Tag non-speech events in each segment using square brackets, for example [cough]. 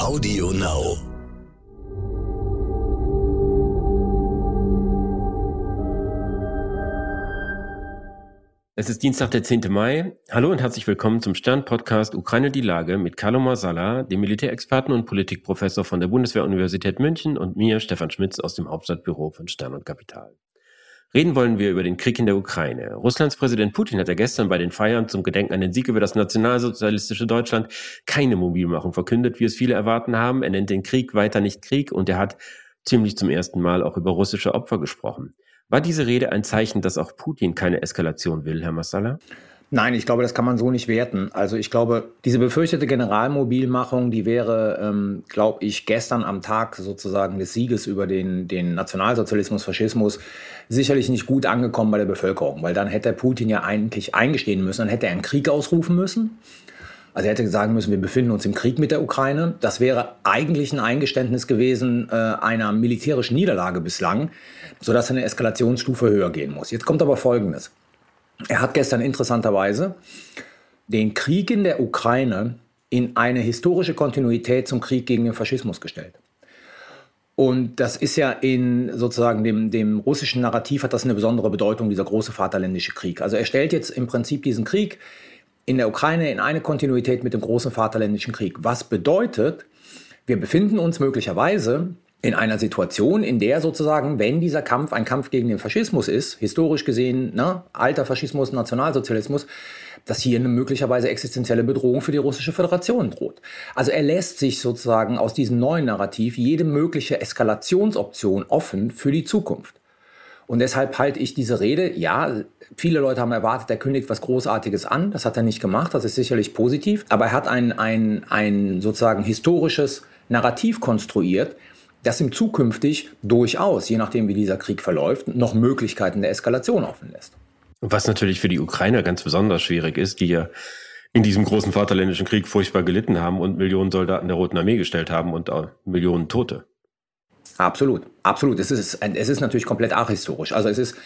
Audio Now. Es ist Dienstag, der 10. Mai. Hallo und herzlich willkommen zum Stern-Podcast Ukraine die Lage mit Carlo Marsala, dem Militärexperten und Politikprofessor von der Bundeswehr-Universität München und mir, Stefan Schmitz, aus dem Hauptstadtbüro von Stern und Kapital. Reden wollen wir über den Krieg in der Ukraine. Russlands Präsident Putin hat ja gestern bei den Feiern zum Gedenken an den Sieg über das nationalsozialistische Deutschland keine Mobilmachung verkündet, wie es viele erwarten haben. Er nennt den Krieg weiter nicht Krieg und er hat ziemlich zum ersten Mal auch über russische Opfer gesprochen. War diese Rede ein Zeichen, dass auch Putin keine Eskalation will, Herr Massala? Nein, ich glaube, das kann man so nicht werten. Also ich glaube, diese befürchtete Generalmobilmachung, die wäre, ähm, glaube ich, gestern am Tag sozusagen des Sieges über den, den Nationalsozialismus, Faschismus sicherlich nicht gut angekommen bei der Bevölkerung, weil dann hätte Putin ja eigentlich eingestehen müssen, dann hätte er einen Krieg ausrufen müssen. Also er hätte sagen müssen, wir befinden uns im Krieg mit der Ukraine. Das wäre eigentlich ein Eingeständnis gewesen äh, einer militärischen Niederlage bislang, sodass eine Eskalationsstufe höher gehen muss. Jetzt kommt aber Folgendes. Er hat gestern interessanterweise den Krieg in der Ukraine in eine historische Kontinuität zum Krieg gegen den Faschismus gestellt. Und das ist ja in sozusagen dem, dem russischen Narrativ hat das eine besondere Bedeutung, dieser große Vaterländische Krieg. Also er stellt jetzt im Prinzip diesen Krieg in der Ukraine in eine Kontinuität mit dem großen Vaterländischen Krieg. Was bedeutet, wir befinden uns möglicherweise in einer Situation, in der sozusagen, wenn dieser Kampf ein Kampf gegen den Faschismus ist, historisch gesehen, ne, alter Faschismus, Nationalsozialismus, dass hier eine möglicherweise existenzielle Bedrohung für die russische Föderation droht. Also er lässt sich sozusagen aus diesem neuen Narrativ jede mögliche Eskalationsoption offen für die Zukunft. Und deshalb halte ich diese Rede, ja, viele Leute haben erwartet, er kündigt was Großartiges an. Das hat er nicht gemacht, das ist sicherlich positiv. Aber er hat ein, ein, ein sozusagen historisches Narrativ konstruiert, das ihm zukünftig durchaus, je nachdem wie dieser Krieg verläuft, noch Möglichkeiten der Eskalation offen lässt. Was natürlich für die Ukrainer ganz besonders schwierig ist, die ja in diesem großen Vaterländischen Krieg furchtbar gelitten haben und Millionen Soldaten der Roten Armee gestellt haben und Millionen Tote. Absolut, absolut. Es ist, es ist natürlich komplett ahistorisch. Also es ist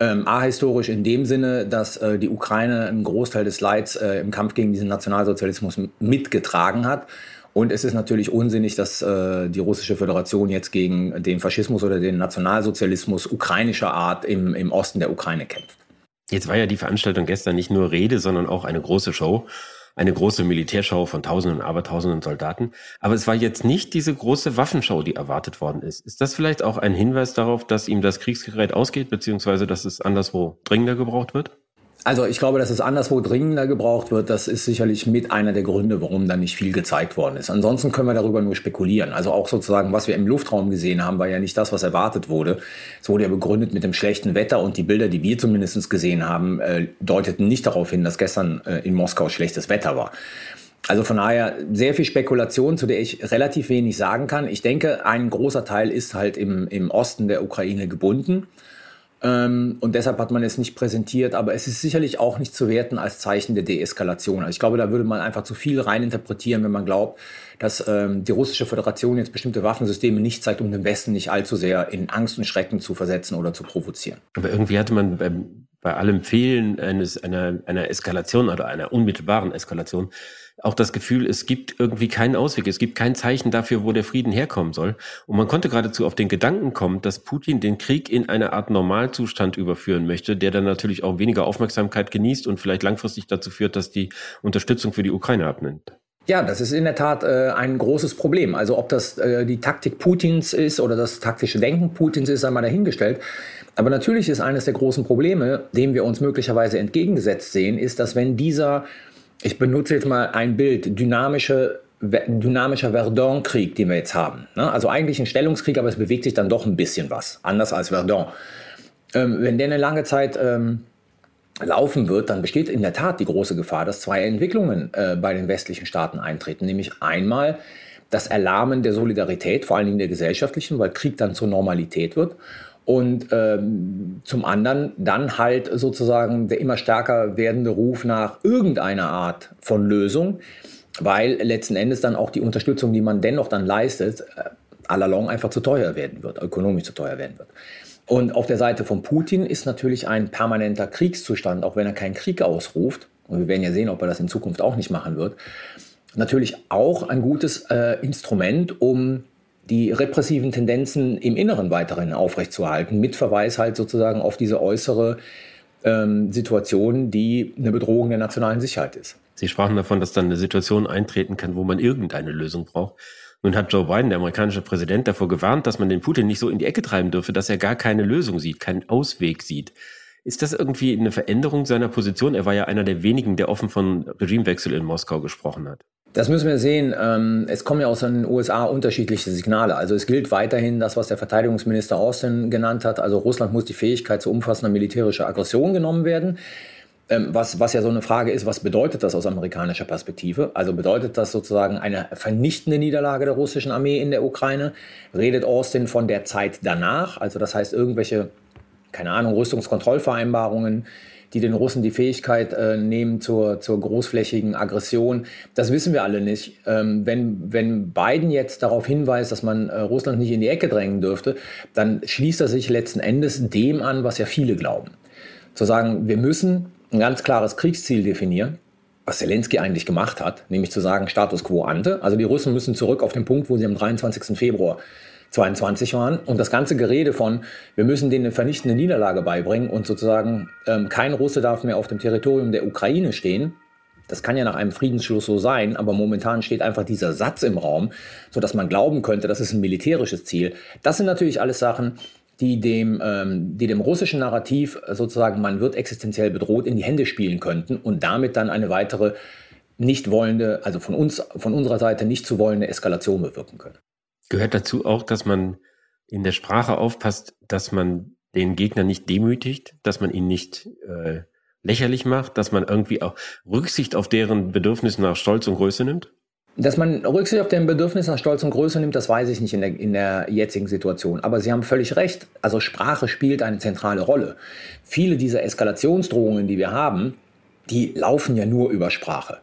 ähm, ahistorisch in dem Sinne, dass äh, die Ukraine einen Großteil des Leids äh, im Kampf gegen diesen Nationalsozialismus mitgetragen hat und es ist natürlich unsinnig, dass äh, die Russische Föderation jetzt gegen den Faschismus oder den Nationalsozialismus ukrainischer Art im, im Osten der Ukraine kämpft. Jetzt war ja die Veranstaltung gestern nicht nur Rede, sondern auch eine große Show. Eine große Militärschau von Tausenden und Abertausenden Soldaten. Aber es war jetzt nicht diese große Waffenshow, die erwartet worden ist. Ist das vielleicht auch ein Hinweis darauf, dass ihm das Kriegsgerät ausgeht, beziehungsweise dass es anderswo dringender gebraucht wird? Also ich glaube, dass es anderswo dringender gebraucht wird. Das ist sicherlich mit einer der Gründe, warum da nicht viel gezeigt worden ist. Ansonsten können wir darüber nur spekulieren. Also auch sozusagen, was wir im Luftraum gesehen haben, war ja nicht das, was erwartet wurde. Es wurde ja begründet mit dem schlechten Wetter und die Bilder, die wir zumindest gesehen haben, äh, deuteten nicht darauf hin, dass gestern äh, in Moskau schlechtes Wetter war. Also von daher sehr viel Spekulation, zu der ich relativ wenig sagen kann. Ich denke, ein großer Teil ist halt im, im Osten der Ukraine gebunden. Ähm, und deshalb hat man es nicht präsentiert, aber es ist sicherlich auch nicht zu werten als Zeichen der Deeskalation. Also ich glaube, da würde man einfach zu viel reininterpretieren, wenn man glaubt, dass ähm, die russische Föderation jetzt bestimmte Waffensysteme nicht zeigt, um den Westen nicht allzu sehr in Angst und Schrecken zu versetzen oder zu provozieren. Aber irgendwie hatte man beim, bei allem Fehlen eines, einer, einer Eskalation oder einer unmittelbaren Eskalation auch das Gefühl, es gibt irgendwie keinen Ausweg, es gibt kein Zeichen dafür, wo der Frieden herkommen soll. Und man konnte geradezu auf den Gedanken kommen, dass Putin den Krieg in eine Art Normalzustand überführen möchte, der dann natürlich auch weniger Aufmerksamkeit genießt und vielleicht langfristig dazu führt, dass die Unterstützung für die Ukraine abnimmt. Ja, das ist in der Tat äh, ein großes Problem. Also ob das äh, die Taktik Putins ist oder das taktische Denken Putins ist, sei mal dahingestellt. Aber natürlich ist eines der großen Probleme, dem wir uns möglicherweise entgegengesetzt sehen, ist, dass wenn dieser ich benutze jetzt mal ein Bild, dynamische, dynamischer Verdun-Krieg, den wir jetzt haben. Ne? Also eigentlich ein Stellungskrieg, aber es bewegt sich dann doch ein bisschen was, anders als Verdun. Ähm, wenn der eine lange Zeit ähm, laufen wird, dann besteht in der Tat die große Gefahr, dass zwei Entwicklungen äh, bei den westlichen Staaten eintreten. Nämlich einmal das Erlahmen der Solidarität, vor allen Dingen der gesellschaftlichen, weil Krieg dann zur Normalität wird und ähm, zum anderen dann halt sozusagen der immer stärker werdende Ruf nach irgendeiner Art von Lösung, weil letzten Endes dann auch die Unterstützung, die man dennoch dann leistet, äh, à la longue einfach zu teuer werden wird, ökonomisch zu teuer werden wird. Und auf der Seite von Putin ist natürlich ein permanenter Kriegszustand, auch wenn er keinen Krieg ausruft. Und wir werden ja sehen, ob er das in Zukunft auch nicht machen wird. natürlich auch ein gutes äh, Instrument, um die repressiven Tendenzen im Inneren weiterhin aufrechtzuerhalten, mit Verweis halt sozusagen auf diese äußere ähm, Situation, die eine Bedrohung der nationalen Sicherheit ist. Sie sprachen davon, dass dann eine Situation eintreten kann, wo man irgendeine Lösung braucht. Nun hat Joe Biden, der amerikanische Präsident, davor gewarnt, dass man den Putin nicht so in die Ecke treiben dürfe, dass er gar keine Lösung sieht, keinen Ausweg sieht. Ist das irgendwie eine Veränderung seiner Position? Er war ja einer der wenigen, der offen von Regimewechsel in Moskau gesprochen hat. Das müssen wir sehen. Ähm, es kommen ja aus den USA unterschiedliche Signale. Also es gilt weiterhin das, was der Verteidigungsminister Austin genannt hat. Also Russland muss die Fähigkeit zu umfassender militärischer Aggression genommen werden. Ähm, was, was ja so eine Frage ist, was bedeutet das aus amerikanischer Perspektive? Also bedeutet das sozusagen eine vernichtende Niederlage der russischen Armee in der Ukraine? Redet Austin von der Zeit danach? Also das heißt irgendwelche, keine Ahnung, Rüstungskontrollvereinbarungen, die den Russen die Fähigkeit äh, nehmen zur, zur großflächigen Aggression. Das wissen wir alle nicht. Ähm, wenn, wenn Biden jetzt darauf hinweist, dass man äh, Russland nicht in die Ecke drängen dürfte, dann schließt er sich letzten Endes dem an, was ja viele glauben. Zu sagen, wir müssen ein ganz klares Kriegsziel definieren, was Zelensky eigentlich gemacht hat, nämlich zu sagen Status quo ante. Also die Russen müssen zurück auf den Punkt, wo sie am 23. Februar 22 waren. Und das ganze Gerede von, wir müssen denen eine vernichtende Niederlage beibringen und sozusagen ähm, kein Russe darf mehr auf dem Territorium der Ukraine stehen. Das kann ja nach einem Friedensschluss so sein, aber momentan steht einfach dieser Satz im Raum, sodass man glauben könnte, das ist ein militärisches Ziel. Das sind natürlich alles Sachen, die dem, ähm, die dem russischen Narrativ sozusagen, man wird existenziell bedroht, in die Hände spielen könnten und damit dann eine weitere nicht wollende, also von uns, von unserer Seite nicht zu wollende Eskalation bewirken können. Gehört dazu auch, dass man in der Sprache aufpasst, dass man den Gegner nicht demütigt, dass man ihn nicht äh, lächerlich macht, dass man irgendwie auch Rücksicht auf deren Bedürfnisse nach Stolz und Größe nimmt? Dass man Rücksicht auf deren Bedürfnisse nach Stolz und Größe nimmt, das weiß ich nicht in der, in der jetzigen Situation. Aber Sie haben völlig recht. Also Sprache spielt eine zentrale Rolle. Viele dieser Eskalationsdrohungen, die wir haben, die laufen ja nur über Sprache.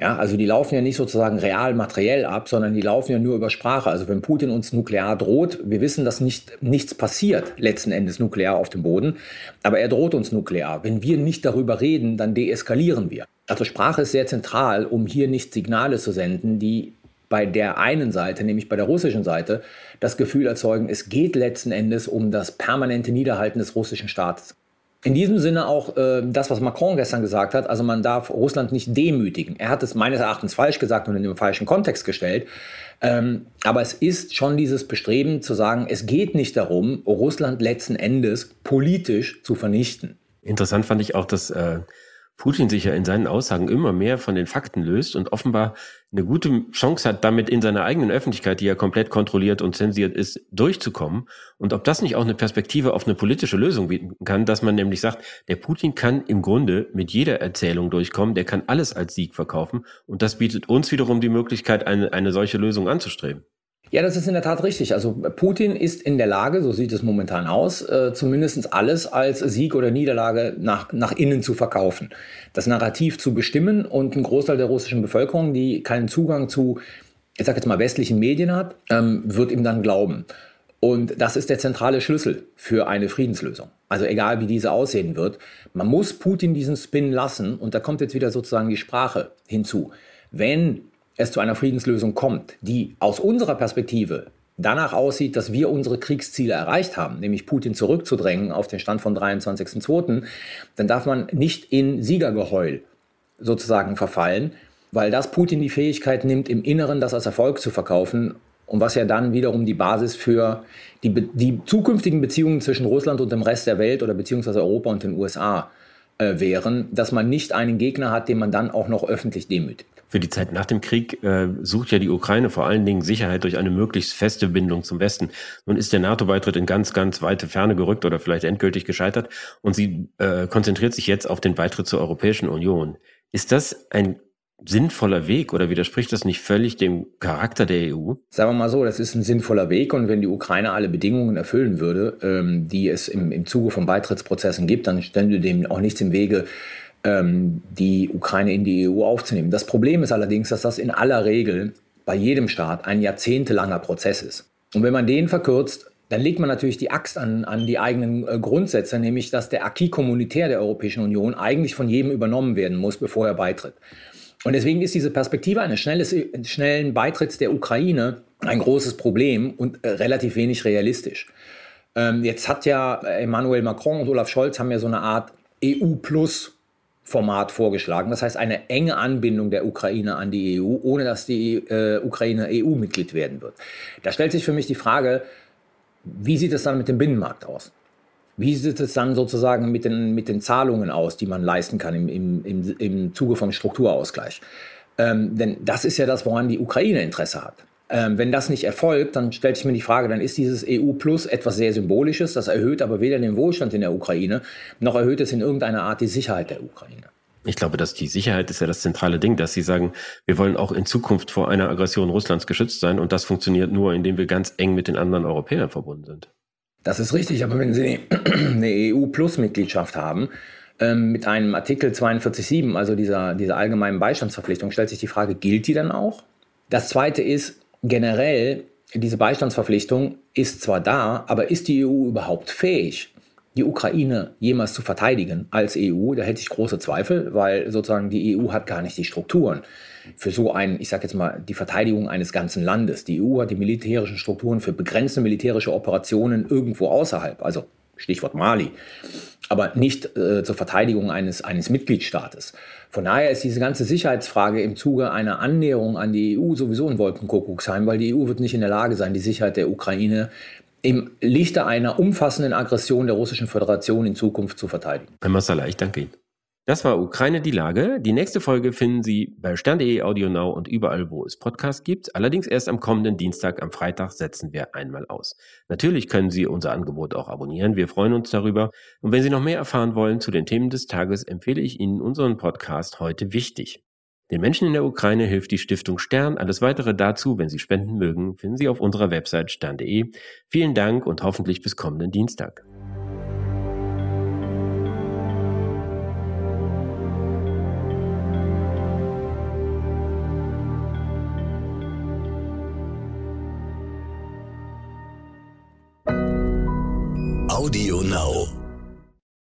Ja, also die laufen ja nicht sozusagen real materiell ab, sondern die laufen ja nur über Sprache. Also wenn Putin uns nuklear droht, wir wissen, dass nicht, nichts passiert letzten Endes nuklear auf dem Boden, aber er droht uns nuklear. Wenn wir nicht darüber reden, dann deeskalieren wir. Also Sprache ist sehr zentral, um hier nicht Signale zu senden, die bei der einen Seite, nämlich bei der russischen Seite, das Gefühl erzeugen, es geht letzten Endes um das permanente Niederhalten des russischen Staates. In diesem Sinne auch äh, das, was Macron gestern gesagt hat, also man darf Russland nicht demütigen. Er hat es meines Erachtens falsch gesagt und in den falschen Kontext gestellt. Ähm, aber es ist schon dieses Bestreben zu sagen, es geht nicht darum, Russland letzten Endes politisch zu vernichten. Interessant fand ich auch, dass äh, Putin sich ja in seinen Aussagen immer mehr von den Fakten löst und offenbar eine gute Chance hat, damit in seiner eigenen Öffentlichkeit, die ja komplett kontrolliert und zensiert ist, durchzukommen. Und ob das nicht auch eine Perspektive auf eine politische Lösung bieten kann, dass man nämlich sagt, der Putin kann im Grunde mit jeder Erzählung durchkommen, der kann alles als Sieg verkaufen. Und das bietet uns wiederum die Möglichkeit, eine, eine solche Lösung anzustreben. Ja, das ist in der Tat richtig. Also Putin ist in der Lage, so sieht es momentan aus, äh, zumindest alles als Sieg oder Niederlage nach, nach innen zu verkaufen. Das Narrativ zu bestimmen und ein Großteil der russischen Bevölkerung, die keinen Zugang zu, ich sage jetzt mal, westlichen Medien hat, ähm, wird ihm dann glauben. Und das ist der zentrale Schlüssel für eine Friedenslösung. Also egal, wie diese aussehen wird, man muss Putin diesen Spin lassen und da kommt jetzt wieder sozusagen die Sprache hinzu. Wenn es zu einer Friedenslösung kommt, die aus unserer Perspektive danach aussieht, dass wir unsere Kriegsziele erreicht haben, nämlich Putin zurückzudrängen auf den Stand von 23.02., dann darf man nicht in Siegergeheul sozusagen verfallen, weil das Putin die Fähigkeit nimmt, im Inneren das als Erfolg zu verkaufen und was ja dann wiederum die Basis für die, die zukünftigen Beziehungen zwischen Russland und dem Rest der Welt oder beziehungsweise Europa und den USA äh, wären, dass man nicht einen Gegner hat, den man dann auch noch öffentlich demütigt für die Zeit nach dem Krieg äh, sucht ja die Ukraine vor allen Dingen Sicherheit durch eine möglichst feste Bindung zum Westen. Nun ist der NATO-Beitritt in ganz, ganz weite Ferne gerückt oder vielleicht endgültig gescheitert und sie äh, konzentriert sich jetzt auf den Beitritt zur Europäischen Union. Ist das ein sinnvoller Weg oder widerspricht das nicht völlig dem Charakter der EU? Sagen wir mal so, das ist ein sinnvoller Weg und wenn die Ukraine alle Bedingungen erfüllen würde, ähm, die es im, im Zuge von Beitrittsprozessen gibt, dann stände dem auch nichts im Wege, die Ukraine in die EU aufzunehmen. Das Problem ist allerdings, dass das in aller Regel bei jedem Staat ein jahrzehntelanger Prozess ist. Und wenn man den verkürzt, dann legt man natürlich die Axt an, an die eigenen äh, Grundsätze, nämlich dass der Acquis communautaire der Europäischen Union eigentlich von jedem übernommen werden muss, bevor er beitritt. Und deswegen ist diese Perspektive eines schnellen Beitritts der Ukraine ein großes Problem und äh, relativ wenig realistisch. Ähm, jetzt hat ja Emmanuel Macron und Olaf Scholz haben ja so eine Art EU-Plus Format vorgeschlagen. Das heißt, eine enge Anbindung der Ukraine an die EU, ohne dass die äh, Ukraine EU-Mitglied werden wird. Da stellt sich für mich die Frage, wie sieht es dann mit dem Binnenmarkt aus? Wie sieht es dann sozusagen mit den, mit den Zahlungen aus, die man leisten kann im, im, im, im Zuge vom Strukturausgleich? Ähm, denn das ist ja das, woran die Ukraine Interesse hat. Ähm, wenn das nicht erfolgt, dann stellt sich mir die Frage, dann ist dieses EU Plus etwas sehr Symbolisches, das erhöht aber weder den Wohlstand in der Ukraine, noch erhöht es in irgendeiner Art die Sicherheit der Ukraine. Ich glaube, dass die Sicherheit ist ja das zentrale Ding, dass sie sagen, wir wollen auch in Zukunft vor einer Aggression Russlands geschützt sein und das funktioniert nur, indem wir ganz eng mit den anderen Europäern verbunden sind. Das ist richtig, aber wenn Sie [clears throat] eine EU-Plus-Mitgliedschaft haben, ähm, mit einem Artikel 42.7, also dieser, dieser allgemeinen Beistandsverpflichtung, stellt sich die Frage, gilt die dann auch? Das Zweite ist, generell, diese Beistandsverpflichtung ist zwar da, aber ist die EU überhaupt fähig, die Ukraine jemals zu verteidigen als EU? Da hätte ich große Zweifel, weil sozusagen die EU hat gar nicht die Strukturen für so ein, ich sage jetzt mal, die Verteidigung eines ganzen Landes. Die EU hat die militärischen Strukturen für begrenzte militärische Operationen irgendwo außerhalb, also Stichwort Mali, aber nicht äh, zur Verteidigung eines, eines Mitgliedstaates. Von daher ist diese ganze Sicherheitsfrage im Zuge einer Annäherung an die EU sowieso ein Wolkenkuckucksheim, weil die EU wird nicht in der Lage sein, die Sicherheit der Ukraine im Lichte einer umfassenden Aggression der Russischen Föderation in Zukunft zu verteidigen. Herr Massala, ich danke Ihnen. Das war Ukraine die Lage. Die nächste Folge finden Sie bei stern.de, Audio Now und überall, wo es Podcasts gibt. Allerdings erst am kommenden Dienstag, am Freitag setzen wir einmal aus. Natürlich können Sie unser Angebot auch abonnieren. Wir freuen uns darüber. Und wenn Sie noch mehr erfahren wollen zu den Themen des Tages, empfehle ich Ihnen unseren Podcast heute wichtig. Den Menschen in der Ukraine hilft die Stiftung Stern. Alles weitere dazu, wenn Sie spenden mögen, finden Sie auf unserer Website stern.de. Vielen Dank und hoffentlich bis kommenden Dienstag.